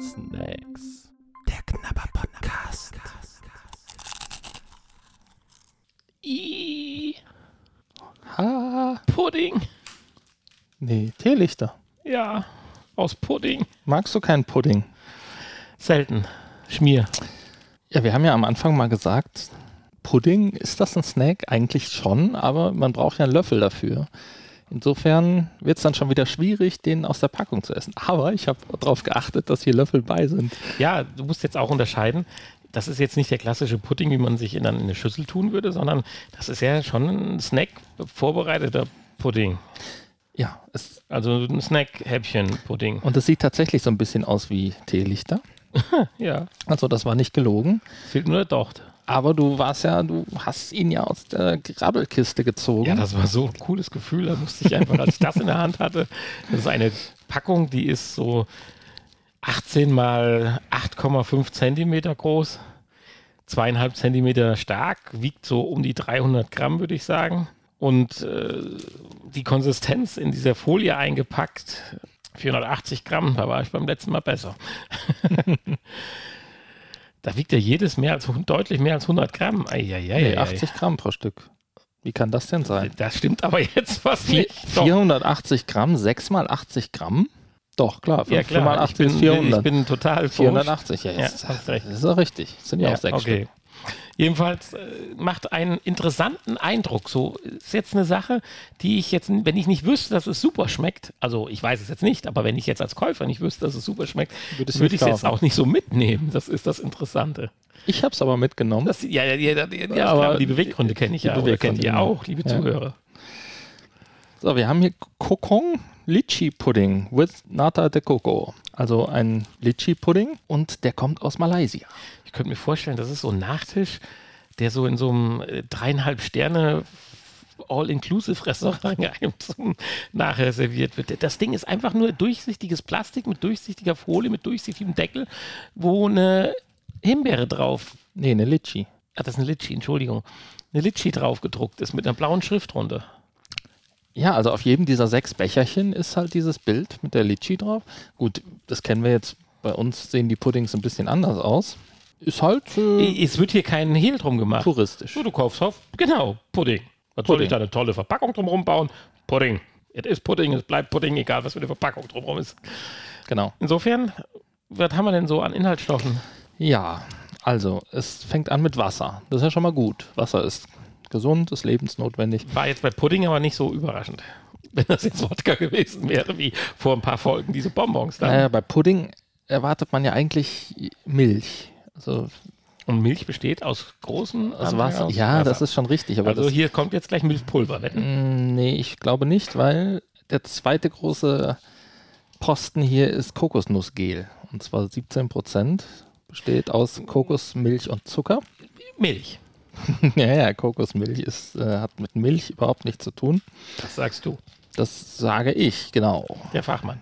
Snacks. Der Knabber Podcast. I Ha. Pudding. Nee, Teelichter. Ja, aus Pudding. Magst du keinen Pudding? Selten. Schmier. Ja, wir haben ja am Anfang mal gesagt, Pudding, ist das ein Snack? Eigentlich schon, aber man braucht ja einen Löffel dafür. Insofern wird es dann schon wieder schwierig, den aus der Packung zu essen. Aber ich habe darauf geachtet, dass hier Löffel bei sind. Ja, du musst jetzt auch unterscheiden. Das ist jetzt nicht der klassische Pudding, wie man sich in, dann in eine Schüssel tun würde, sondern das ist ja schon ein Snack, vorbereiteter Pudding. Ja, es, Also ein Snack-Häppchen-Pudding. und es sieht tatsächlich so ein bisschen aus wie Teelichter. Ja, Also das war nicht gelogen. fehlt nur der Docht. Aber du warst ja, du hast ihn ja aus der Grabbelkiste gezogen. Ja, das war so ein cooles Gefühl. Da musste ich einfach, als ich das in der Hand hatte, das ist eine Packung, die ist so 18 mal 8,5 Zentimeter groß, zweieinhalb Zentimeter stark, wiegt so um die 300 Gramm, würde ich sagen. Und äh, die Konsistenz in dieser Folie eingepackt, 480 Gramm, da war ich beim letzten Mal besser. da wiegt ja jedes mehr als, deutlich mehr als 100 Gramm. Eieiei, Nee, 80 Gramm pro Stück. Wie kann das denn sein? Das stimmt aber jetzt was nicht. Doch. 480 Gramm, 6 mal 80 Gramm? Doch, klar. Ja, 5 klar. mal Ich 80 bin, ist 400. ich bin total 480, ja, Ja, jetzt, recht. das ist doch richtig. Das sind ja, auch 6 okay. Stück. Jedenfalls äh, macht einen interessanten Eindruck. So ist jetzt eine Sache, die ich jetzt, wenn ich nicht wüsste, dass es super schmeckt, also ich weiß es jetzt nicht, aber wenn ich jetzt als Käufer nicht wüsste, dass es super schmeckt, würde ich es jetzt auch nicht so mitnehmen. Das ist das Interessante. Ich habe es aber mitgenommen. Das, ja, ja, ja, ja, ja Aber klar, die Beweggründe kenne ich ja. Oder kennt Beweggründe, ihr genau. auch, liebe. Zuhörer. So, wir haben hier Kokong Litchi Pudding with Nata de Coco. Also ein Litchi Pudding und der kommt aus Malaysia. Ich könnte mir vorstellen, das ist so ein Nachtisch, der so in so einem äh, dreieinhalb Sterne All-Inclusive-Restaurant einem zum nachher serviert wird. Das Ding ist einfach nur durchsichtiges Plastik mit durchsichtiger Folie, mit durchsichtigem Deckel, wo eine Himbeere drauf, Nee, eine Litchi. ah, das ist eine Litschi, Entschuldigung, eine Litschi drauf gedruckt ist mit einer blauen Schrift drunter. Ja, also auf jedem dieser sechs Becherchen ist halt dieses Bild mit der Litchi drauf. Gut, das kennen wir jetzt. Bei uns sehen die Puddings ein bisschen anders aus. Ist halt äh, Es wird hier kein Hehl drum gemacht. touristisch. So, du kaufst auf, genau, Pudding. Was soll Pudding. ich da eine tolle Verpackung drumherum bauen? Pudding. Es ist Pudding, es bleibt Pudding, egal was für eine Verpackung drumherum ist. Genau. Insofern, was haben wir denn so an Inhaltsstoffen? Ja, also es fängt an mit Wasser. Das ist ja schon mal gut. Wasser ist gesund, ist lebensnotwendig. War jetzt bei Pudding aber nicht so überraschend. Wenn das jetzt Wodka gewesen wäre, wie vor ein paar Folgen diese Bonbons da. Naja, bei Pudding erwartet man ja eigentlich Milch. Also, Und Milch besteht aus großen Anteil Wasser. aus Ja, Wasser. das ist schon richtig. Also das, hier kommt jetzt gleich Milchpulver. Mm, nee, ich glaube nicht, weil der zweite große Posten hier ist Kokosnussgel. Und zwar 17 Prozent besteht aus Kokos, Milch und Zucker. Milch, ja, ja, Kokosmilch ist, äh, hat mit Milch überhaupt nichts zu tun. das sagst du, Das sage ich, genau. der Fachmann.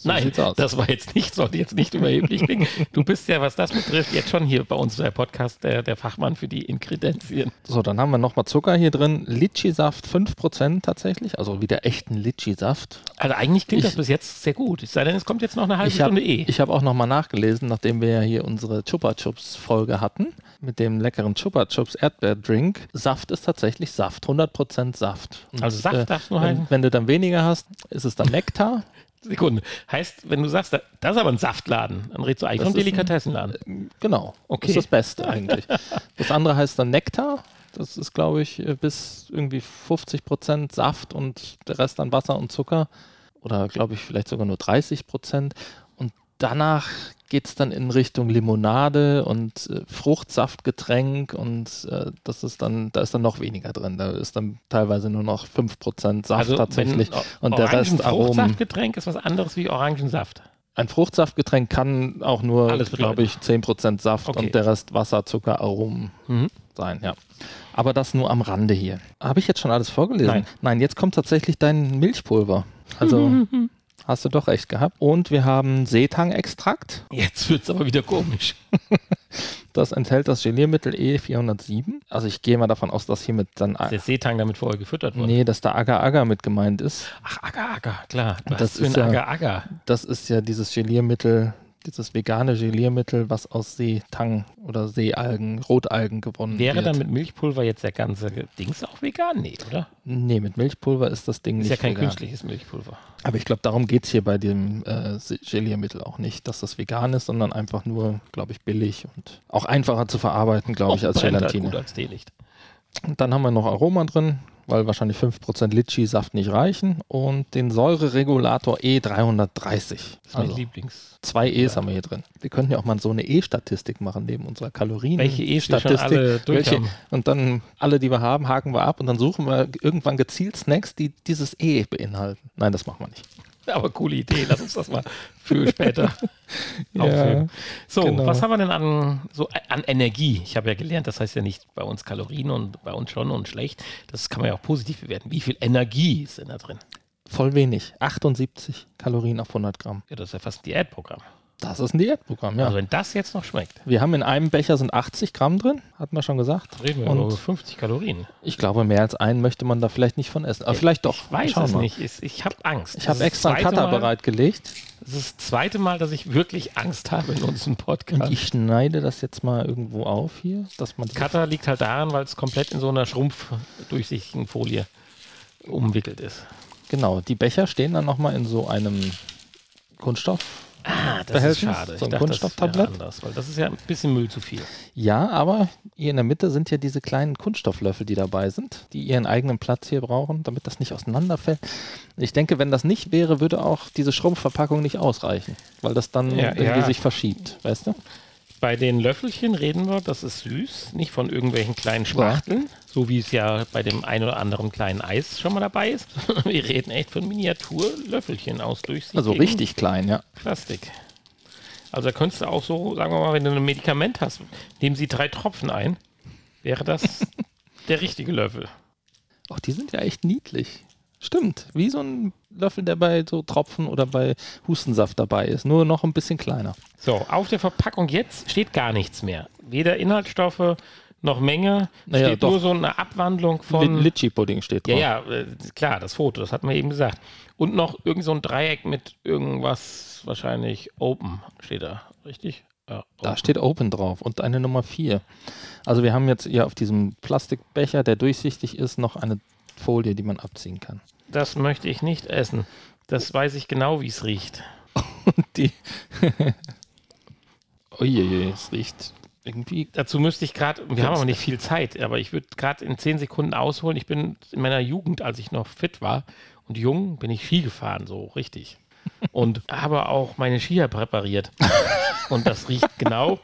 So Nein, das war jetzt nicht, sollte jetzt nicht überheblich klingen. Du bist ja, was das betrifft, jetzt schon hier bei uns bei Podcast der, der Fachmann für die Inkredenzien. So, dann haben wir nochmal Zucker hier drin. Litschi-Saft 5% tatsächlich, also wieder echten Litschi-Saft. Also eigentlich klingt Ich- das bis jetzt sehr gut. Es sei denn, es kommt jetzt noch eine halbe Ich habe Stunde eh. hab auch nochmal nachgelesen, nachdem wir ja hier unsere Chupa Chups Folge hatten, mit dem leckeren Chupa Chups Erdbeerdrink. Saft ist tatsächlich Saft, 100% Saft. Und, Also Saft darf's nur wenn, heißen? wenn du dann weniger hast, ist es dann Nektar. Sekunde. Heißt, wenn du sagst, da- das ist aber ein Saftladen, dann redest du eigentlich vom Delikatessenladen. Genau, Okay. das ist das Beste eigentlich. Das andere heißt dann Nektar. Das ist, glaube ich, äh, bis irgendwie 50% Saft und der Rest dann Wasser und Zucker. Oder, glaube ich, vielleicht sogar nur 30%. Und danach geht es dann in Richtung Limonade und äh, Fruchtsaftgetränk. Und äh, das ist dann, da ist dann noch weniger drin. Da ist dann teilweise nur noch 5% Saft tatsächlich. wenn und der Rest Aromen. Fruchtsaftgetränk ist was anderes wie Orangensaft. Ein Fruchtsaftgetränk kann auch nur, glaube ich, 10% Saft Okay. und der Rest Wasser, Zucker, Aromen Mhm. sein, ja. Aber das nur am Rande hier. Habe ich jetzt schon alles vorgelesen? Nein. jetzt kommt tatsächlich dein Milchpulver. Also hast du doch recht gehabt. Und wir haben Seetang-Extrakt. Jetzt wird es aber wieder komisch. Das enthält das Geliermittel E407. Also ich gehe mal davon aus, dass hiermit dann... Ist der Seetang damit vorher gefüttert wurde? Nee, dass da Agar-Agar mit gemeint ist. Ach, Agar-Agar, klar. Das Was für ist ja- Agar-Agar. Das ist ja dieses Geliermittel, dieses vegane Geliermittel, was aus Seetang oder Seealgen, Rotalgen gewonnen Wäre wird. dann mit Milchpulver jetzt der ganze Dings auch vegan? Nee, oder? Nee, mit Milchpulver ist das Ding Ist nicht ja kein vegan. künstliches Milchpulver. Aber ich glaube, darum geht es hier bei dem äh, Geliermittel auch nicht, dass das vegan ist, sondern einfach nur, glaube ich, billig und auch einfacher zu verarbeiten, glaube ich, als halt Gelatine. gut als Teelicht. Und dann haben wir noch Aroma drin, weil wahrscheinlich 5% Litchi-Saft nicht reichen und den Säureregulator E330. Das ist mein Also Lieblings. zwei E's haben wir hier drin. Wir könnten ja auch mal so eine E-Statistik machen neben unserer Kalorien. Welche E's wir schon alle durch welche. Und dann alle, die wir haben, haken wir ab und dann suchen wir irgendwann gezielt Snacks, die dieses E beinhalten. Nein, das machen wir nicht. Aber coole Idee. Lass uns das mal für später Ja, aufheben. So, genau. was haben wir denn an, so an Energie? Ich habe ja gelernt, das heißt ja nicht bei uns Kalorien und bei uns schon und schlecht. Das kann man ja auch positiv bewerten. Wie viel Energie ist denn da drin? Voll wenig. 78 Kalorien auf 100 Gramm. Ja, das ist ja fast ein Diätprogramm. Das ist ein Diätprogramm, ja. Also wenn das jetzt noch schmeckt, wir haben in einem Becher sind 80 Gramm drin, hatten wir schon gesagt. reden wir Und über 50 Kalorien. ich glaube, mehr als einen möchte man da vielleicht nicht von essen. Aber vielleicht doch. Ich weiß Schauen es wir. nicht. Ich, ich habe Angst. Ich habe extra einen Cutter Mal- bereitgelegt Das ist das zweite Mal, dass ich wirklich Angst habe in unserem und Podcast. ich schneide das jetzt mal irgendwo auf hier, dass man Cutter liegt halt daran, weil es komplett in so einer schrumpfdurchsichtigen Folie umwickelt ist. Genau, die Becher stehen dann nochmal in so einem Kunststoff. Ah, das ist schade. So ein ich das Kunststofftablett? anders, weil das ist ja ein bisschen Müll zu viel. Ja, aber hier in der Mitte sind ja diese kleinen Kunststofflöffel, die dabei sind, die ihren eigenen Platz hier brauchen, damit das nicht auseinanderfällt. Ich denke, wenn das nicht wäre, würde auch diese Schrumpfverpackung nicht ausreichen, weil das dann Ja, irgendwie ja. sich verschiebt, weißt du? Bei den Löffelchen reden wir, das ist süß, nicht von irgendwelchen kleinen Spachteln, so wie es ja bei dem ein oder anderen kleinen Eis schon mal dabei ist. Wir reden echt von Miniaturlöffelchen aus durchsichtigem Also richtig klein, ja. Plastik. Also da könntest du auch so, sagen wir mal, wenn du ein Medikament hast, nehmen sie drei Tropfen ein, wäre das der richtige Löffel. Ach, die sind ja echt niedlich. Stimmt, wie so ein Löffel, der bei so Tropfen oder bei Hustensaft dabei ist, nur noch ein bisschen kleiner. So, auf der Verpackung jetzt steht gar nichts mehr. Weder Inhaltsstoffe noch Menge. Naja, steht doch. nur so eine Abwandlung von. Li- Litchi-Pudding steht Ja, drauf. ja, äh, klar, das Foto, das hatten wir eben gesagt. Und noch irgend so ein Dreieck mit irgendwas, wahrscheinlich Open steht da, richtig? Ja, Da steht Open drauf und eine Nummer 4. Also wir haben jetzt hier auf diesem Plastikbecher, der durchsichtig ist, noch eine Folie, die man abziehen kann. Das möchte ich nicht essen. Das weiß ich genau, wie es riecht. Und die. Uiuiui, es riecht irgendwie. Dazu müsste ich gerade, wir haben aber nicht viel Zeit, aber ich würde gerade in zehn Sekunden ausholen. Ich bin in meiner Jugend, als ich noch fit war und jung, bin ich Ski gefahren, so richtig. Und habe auch meine Skier präpariert. Und das riecht genau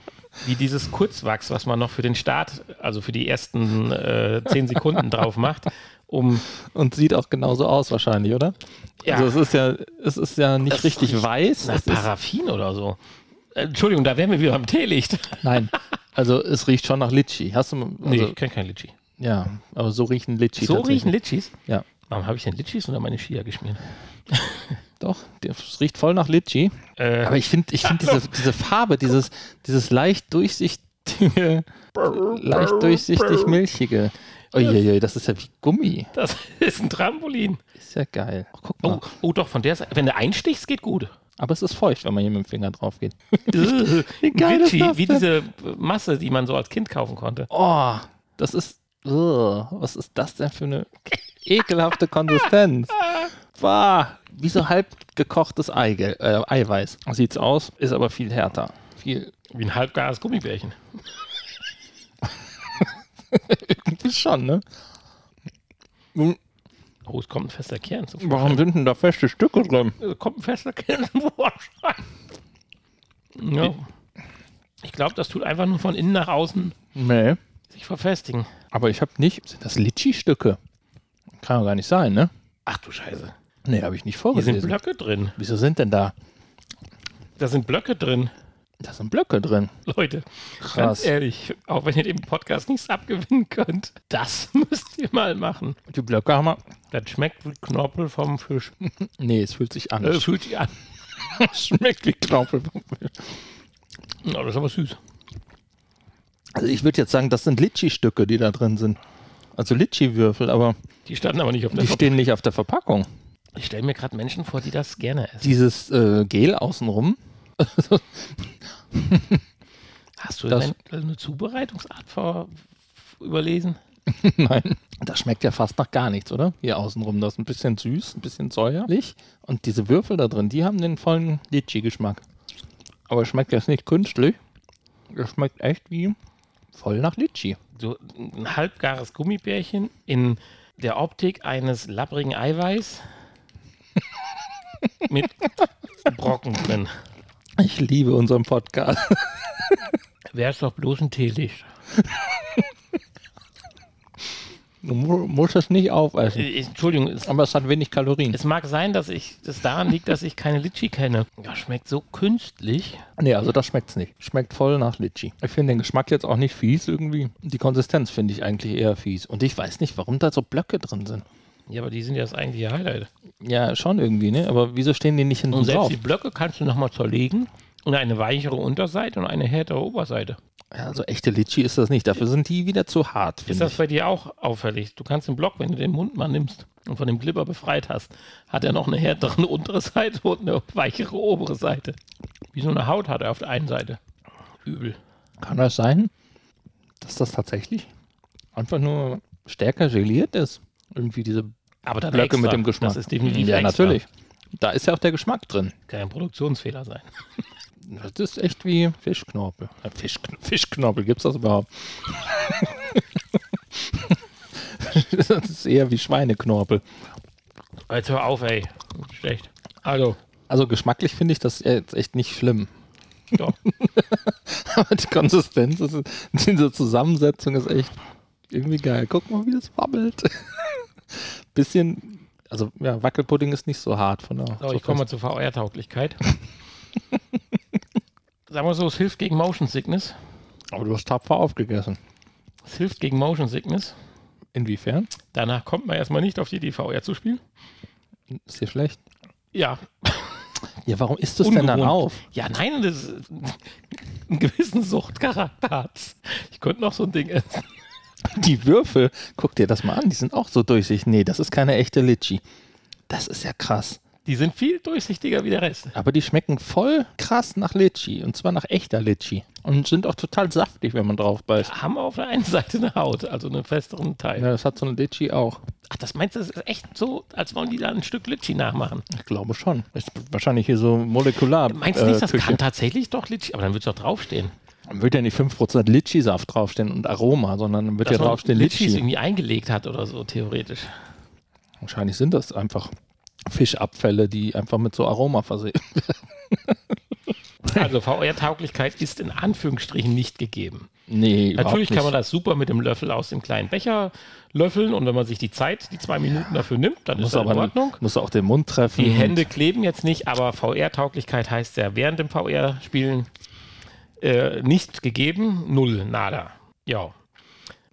wie dieses Kurzwachs, was man noch für den Start, also für die ersten äh, zehn Sekunden drauf macht, um Und sieht auch genauso aus wahrscheinlich, oder? Ja. Also es ist ja, es ist ja nicht Das richtig weiß. nach Paraffin oder so. Äh, Entschuldigung, da wären wir wieder am Teelicht. nein, also es riecht schon nach Litschi. Hast du. Also, Nee, ich kenne kein Litschi. Ja, aber so riechen Litschi So riechen Litschis? Ja. Warum habe ich denn Litschis unter meine Skier geschmiert? Doch, es riecht voll nach Litschi. Äh, Aber ich finde ich find diese, diese Farbe, dieses, dieses leicht durchsichtige, leicht durchsichtig milchige. Uiuiui, das ist ja wie Gummi. Das ist ein Trampolin. Ist ja geil. Ach, guck mal. Oh, oh doch, von der Seite. Wenn du einstichst, geht gut. Aber es ist feucht, wenn man hier mit dem Finger drauf geht. wie geil ist das wie diese Masse, die man so als Kind kaufen konnte. Oh, das ist. Ugh, was ist das denn für eine ekelhafte Konsistenz? Bah, wie so halb gekochtes Eigelb, äh, Eiweiß. Sieht's aus, ist aber viel härter. Viel Wie ein halbgares Gummibärchen. Irgendwie schon, ne? Nun, Oh, es kommt ein fester Kern zum Warum sind denn da feste Stücke drin? Äh, Kommt ein fester Kern zum Vorschein. Ja. Ich glaube, das tut einfach nur von innen nach außen Nee. sich verfestigen. Aber ich habe nicht. Sind das Litschi-Stücke? Kann doch gar nicht sein, ne? Ach du Scheiße. Nee, habe ich nicht Hier sind. Blöcke drin. Wieso sind denn da? Da sind Blöcke drin. Da sind Blöcke drin. Leute, Krass. ganz ehrlich, auch wenn ihr dem Podcast nichts abgewinnen könnt, das müsst ihr mal machen. Die Blöcke haben wir. Das schmeckt wie Knorpel vom Fisch. Nee, es fühlt sich an. Äh, Es fühlt sich an. schmeckt wie Knorpel. Ja, das ist aber süß. Also ich würde jetzt sagen, das sind Litschi-Stücke, die da drin sind. Also Litschi-Würfel, aber Die standen aber nicht auf der die Verpackung. stehen nicht auf der Verpackung. Ich stelle mir gerade Menschen vor, die das gerne essen. Dieses äh, Gel außenrum, Hast du Das- eine Zubereitungsart vor, überlesen? nein, das schmeckt ja fast nach gar nichts, oder? Hier außenrum, das ist ein bisschen süß, ein bisschen säuerlich. Und diese Würfel da drin, die haben den vollen Litschi-Geschmack. Aber es schmeckt jetzt nicht künstlich. Es schmeckt echt wie voll nach Litschi. So ein halbgares Gummibärchen in der Optik eines labbrigen Eiweiß mit Brocken drin. Ich liebe unseren Podcast. Wäre es doch bloß ein Teelicht. Du mu musst es nicht aufessen. Äh, Entschuldigung, es, Aber es hat wenig Kalorien. es mag sein, dass ich das daran liegt, dass ich keine Litschi kenne. Ja, schmeckt so künstlich. Nee, also das schmeckt's nicht. Schmeckt voll nach Litschi. Ich finde den Geschmack jetzt auch nicht fies irgendwie. Die Konsistenz finde ich eigentlich eher fies. Und ich weiß nicht, warum da so Blöcke drin sind. Ja, aber die sind ja das eigentliche Highlight. Ja, schon irgendwie, ne? Aber wieso stehen die nicht hinten Und selbst drauf? die Blöcke kannst du nochmal zerlegen und eine weichere Unterseite und eine härtere Oberseite. Ja, also echte Litschi ist das nicht. Dafür sind die wieder zu hart, Ist das ich. bei dir auch auffällig? Du kannst den Block, wenn du den Mund mal nimmst und von dem Glibber befreit hast, hat er noch eine härtere untere Seite und eine weichere obere Seite. Wie so eine Haut hat er auf der einen Seite. Übel. Kann das sein, dass das tatsächlich einfach nur stärker geliert ist? Irgendwie diese Aber dann Blöcke extra. mit dem Geschmack. Das ist definitiv Ja, extra. natürlich. Da ist ja auch der Geschmack drin. Kann ein Produktionsfehler sein. Das ist echt wie Fischknorpel. Fisch, Fischknorpel, gibt's das überhaupt? das ist eher wie Schweineknorpel. Jetzt hör auf, ey. Schlecht. Also, Also geschmacklich finde ich das jetzt echt nicht schlimm. doch. Aber die Konsistenz, ist, diese Zusammensetzung ist echt irgendwie geil. Guck mal, wie das wabbelt. Bisschen, also ja, Wackelpudding ist nicht so hart von der. So, ich komme mal zur VR-Tauglichkeit. Sagen wir so, es hilft gegen Motion Sickness. Aber du hast tapfer aufgegessen. Es hilft gegen Motion Sickness. Inwiefern? Danach kommt man erstmal nicht auf die Idee, VR zu spielen. Ist dir schlecht? Ja, Ja, warum isst du es denn dann auf? Ja, nein, das ist einen gewissen Suchtcharakter hat's. Ich könnte noch so ein Ding essen. Die Würfel, guck dir das mal an, die sind auch so durchsichtig. Nee, das ist keine echte Litschi. Das ist ja krass. Die sind viel durchsichtiger wie der Rest. Aber die schmecken voll krass nach Litschi. Und zwar nach echter Litschi. Und sind auch total saftig, wenn man drauf beißt. Haben auf der einen Seite eine Haut, also einen festeren Teil. Ja, das hat so eine Litschi auch. Ach, das meinst du, das ist echt so, als wollen die da ein Stück Litschi nachmachen? Ich glaube schon. Ist wahrscheinlich hier so molekular. Meinst du nicht, das äh, Küche. kann tatsächlich doch Litschi? Aber dann wird es doch draufstehen. Dann wird ja nicht 5% Litschi-Saft draufstehen und Aroma, sondern dann wird ja Dass man draufstehen Litschis Litschi. irgendwie eingelegt hat oder so, theoretisch. Wahrscheinlich sind das einfach Fischabfälle, die einfach mit so Aroma versehen. Also VR-Tauglichkeit ist in Anführungsstrichen nicht gegeben. Nee, Natürlich kann man das super mit dem Löffel aus dem kleinen Becher löffeln und wenn man sich die Zeit, die zwei Minuten dafür nimmt, dann muss ist das in Ordnung. muss auch den Mund treffen. Die Hände kleben jetzt nicht, aber VR-Tauglichkeit heißt ja während dem VR-Spielen äh, nicht gegeben, null, nada. Ja.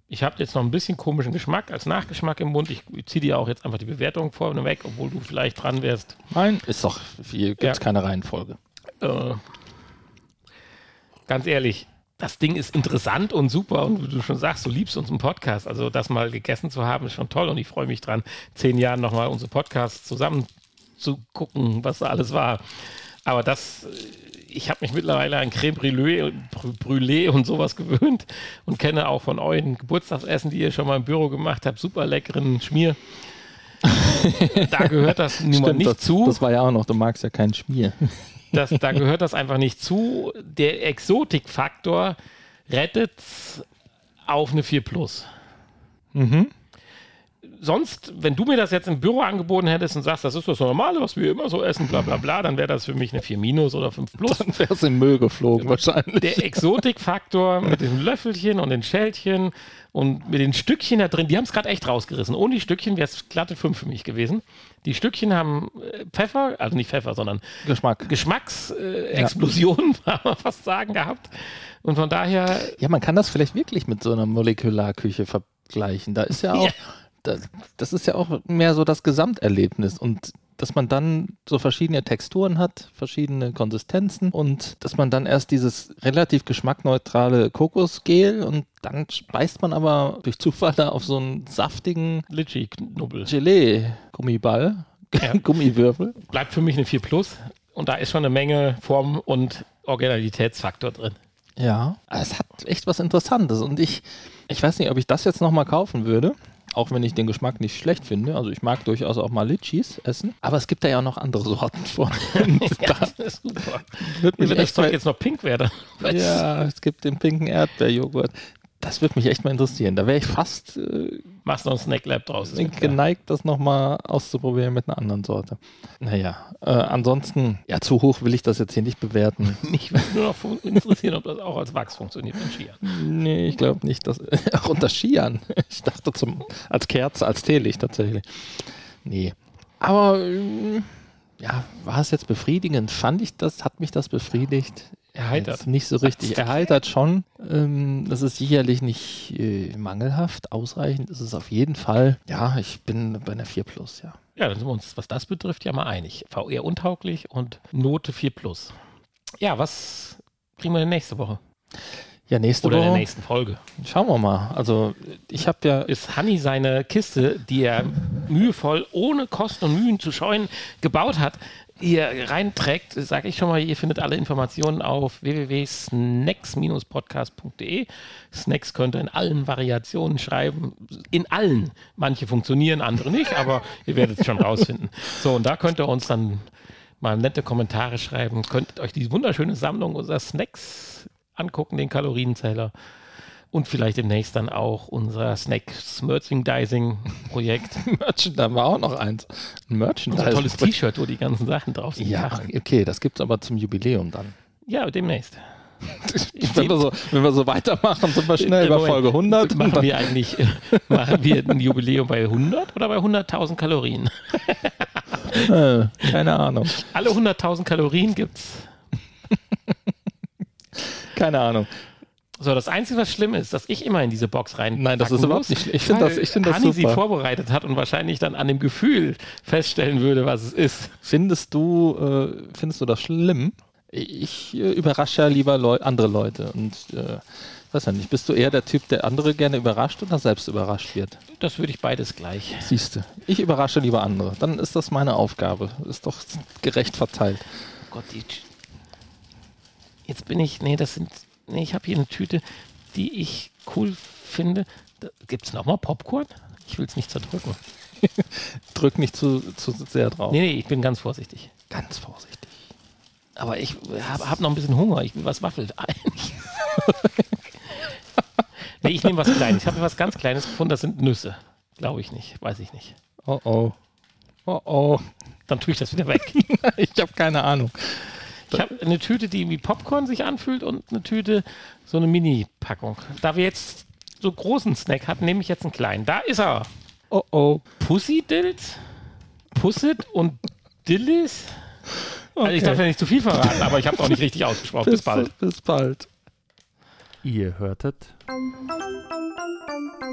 Ich habe jetzt noch ein bisschen komischen Geschmack als Nachgeschmack im Mund. Ich ziehe dir auch jetzt einfach die Bewertung vorne weg, obwohl du vielleicht dran wärst. Nein, ist doch, hier gibt es Ja. keine Reihenfolge. Äh, ganz ehrlich, das Ding ist interessant und super und wie du schon sagst, du liebst unseren Podcast. Also das mal gegessen zu haben, ist schon toll und ich freue mich dran, zehn Jahren nochmal unsere Podcasts zusammen zu gucken, was da alles war. Aber das, äh, ich habe mich mittlerweile an Creme Brûlée Brûlée und sowas gewöhnt und kenne auch von euren Geburtstagsessen, die ihr schon mal im Büro gemacht habt, super leckeren Schmier. da gehört das nun mal nicht das, zu. das war ja auch noch, du magst ja keinen Schmier. Das, da gehört das einfach nicht zu. Der Exotikfaktor rettet auf eine 4 Plus. Mhm. Sonst, wenn du mir das jetzt im Büro angeboten hättest und sagst, das ist das Normale, was wir immer so essen, bla bla bla, dann wäre das für mich eine 4 Minus oder 5 Plus. Dann wäre es in Müll geflogen wahrscheinlich. Der Exotikfaktor mit dem Löffelchen und den Schältchen und mit den Stückchen da drin, die haben es gerade echt rausgerissen. Ohne die Stückchen wäre es glatte 5 für mich gewesen. Die Stückchen haben äh, Pfeffer, also nicht Pfeffer, sondern Geschmack. Geschmacksexplosion, äh, Explosion, kann man fast sagen, gehabt. Und von daher, Ja, man kann das vielleicht wirklich mit so einer Molekularküche vergleichen. Da ist ja auch, Ja. Da, das ist ja auch mehr so das Gesamterlebnis. Und dass man dann so verschiedene Texturen hat, verschiedene Konsistenzen und dass man dann erst dieses relativ geschmackneutrale Kokosgel und dann speist man aber durch Zufall da auf so einen saftigen Litchi-Knubbel. Gelee-Gummiball, Ja. Gummiwürfel. Bleibt für mich eine 4 Plus. Und da ist schon eine Menge Form und Originalitätsfaktor drin. Ja, es hat echt was Interessantes und ich, ich weiß nicht, ob ich das jetzt nochmal kaufen würde. Auch wenn ich den Geschmack nicht schlecht finde. Also ich mag durchaus auch mal Litchis essen. Aber es gibt da ja auch noch andere Sorten von. Da das ist super. wird mich Wenn das Zeug jetzt noch pink wäre, dann Ja, es gibt den pinken Erdbeerjoghurt. Das würde mich echt mal interessieren. Da wäre ich fast äh, machst du noch ein Snack Lab draus. geneigt, das nochmal auszuprobieren mit einer anderen Sorte. Naja, äh, ansonsten, ja, zu hoch will ich das jetzt hier nicht bewerten. Mich würde nur noch interessieren, ob das auch als Wachs funktioniert mit Skiern. Nee, ich glaube nicht, dass. Auch unter Skiern. Ich dachte zum, als Kerze, als Teelicht tatsächlich. Nee. Aber ähm, ja, war es jetzt befriedigend? Fand ich das? Hat mich das befriedigt? Erheitert. Jetzt Nicht so richtig. Erheitert schon. Ähm, das ist sicherlich nicht äh, mangelhaft, ausreichend. ist es auf jeden Fall. Ja, ich bin bei einer 4 Plus, ja. Ja, dann sind wir uns, was das betrifft, ja mal einig. VR untauglich und Note 4 Plus. Ja, was kriegen wir denn nächste Woche? Ja, nächste Oder in der Woche. nächsten Folge? Schauen wir mal. Also, ich habe ja. Ist Hanni seine Kiste, die er mühevoll, ohne Kosten und Mühen zu scheuen, gebaut hat, hier reinträgt, sage ich schon mal, ihr findet alle Informationen auf www.snacks-podcast.de. Snacks könnt ihr in allen Variationen schreiben, in allen. Manche funktionieren, andere nicht, aber ihr werdet es schon rausfinden. So, und da könnt ihr uns dann mal nette Kommentare schreiben, könnt euch die wunderschöne Sammlung unserer Snacks angucken, den Kalorienzähler. Und vielleicht demnächst dann auch unser Snacks Merchandising-Projekt. Merchant, da war auch noch eins. Ein Merchandise. Unser tolles T-Shirt, wo die ganzen Sachen drauf sind. Ja, okay, das gibt es aber zum Jubiläum dann. ja demnächst. wenn, wir so, wenn wir so weitermachen, sind wir schnell bei Moment, Folge 100. Machen wir eigentlich äh, machen wir ein Jubiläum bei 100 oder bei 100.000 Kalorien? Äh, keine Ahnung. Alle 100.000 Kalorien gibt's. Keine Ahnung. So, das Einzige, was schlimm ist, dass ich immer in diese Box rein. Nein, das ist überhaupt nicht schlimm. Ich finde das- ich finde das Hanni sie super. vorbereitet hat und wahrscheinlich dann an dem Gefühl feststellen würde, was es ist. Findest du, äh, findest du das schlimm? Ich äh, überrasche ja lieber Leu andere Leute. Und äh, weiß ja nicht, bist du eher der Typ, der andere gerne überrascht oder selbst überrascht wird? Das würde ich beides gleich. Siehste, ich überrasche lieber andere. Dann ist das meine Aufgabe. Ist doch gerecht verteilt. Oh Gott, die Jetzt bin ich, nee, das sind, ich habe hier eine Tüte, die ich cool finde. Gibt es nochmal Popcorn? Ich will es nicht zerdrücken. Drück nicht zu, zu sehr drauf. Nee, nee, ich bin ganz vorsichtig. Ganz vorsichtig. Aber ich habe hab noch ein bisschen Hunger. Ich will was waffelt. nee, ich nehme was Kleines. Ich habe was ganz Kleines gefunden. Das sind Nüsse. Glaube ich nicht. Weiß ich nicht. Oh oh. Oh oh. Dann tue ich das wieder weg. ich habe keine Ahnung. Ich habe eine Tüte, die wie Popcorn sich anfühlt und eine Tüte, so eine Mini-Packung. Da wir jetzt so großen Snack hatten, nehme ich jetzt einen kleinen. Da ist er. Oh oh. Pussy Dills, Pussit und Dillis. Also ich Okay. darf ja nicht zu viel verraten, aber ich habe es auch nicht richtig ausgesprochen. Bis bald. Bis bald. Ihr hörtet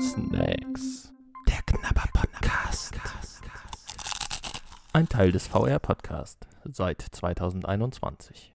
Snacks. Der Knabber Podcast. Ein Teil des VR Podcast seit 2021.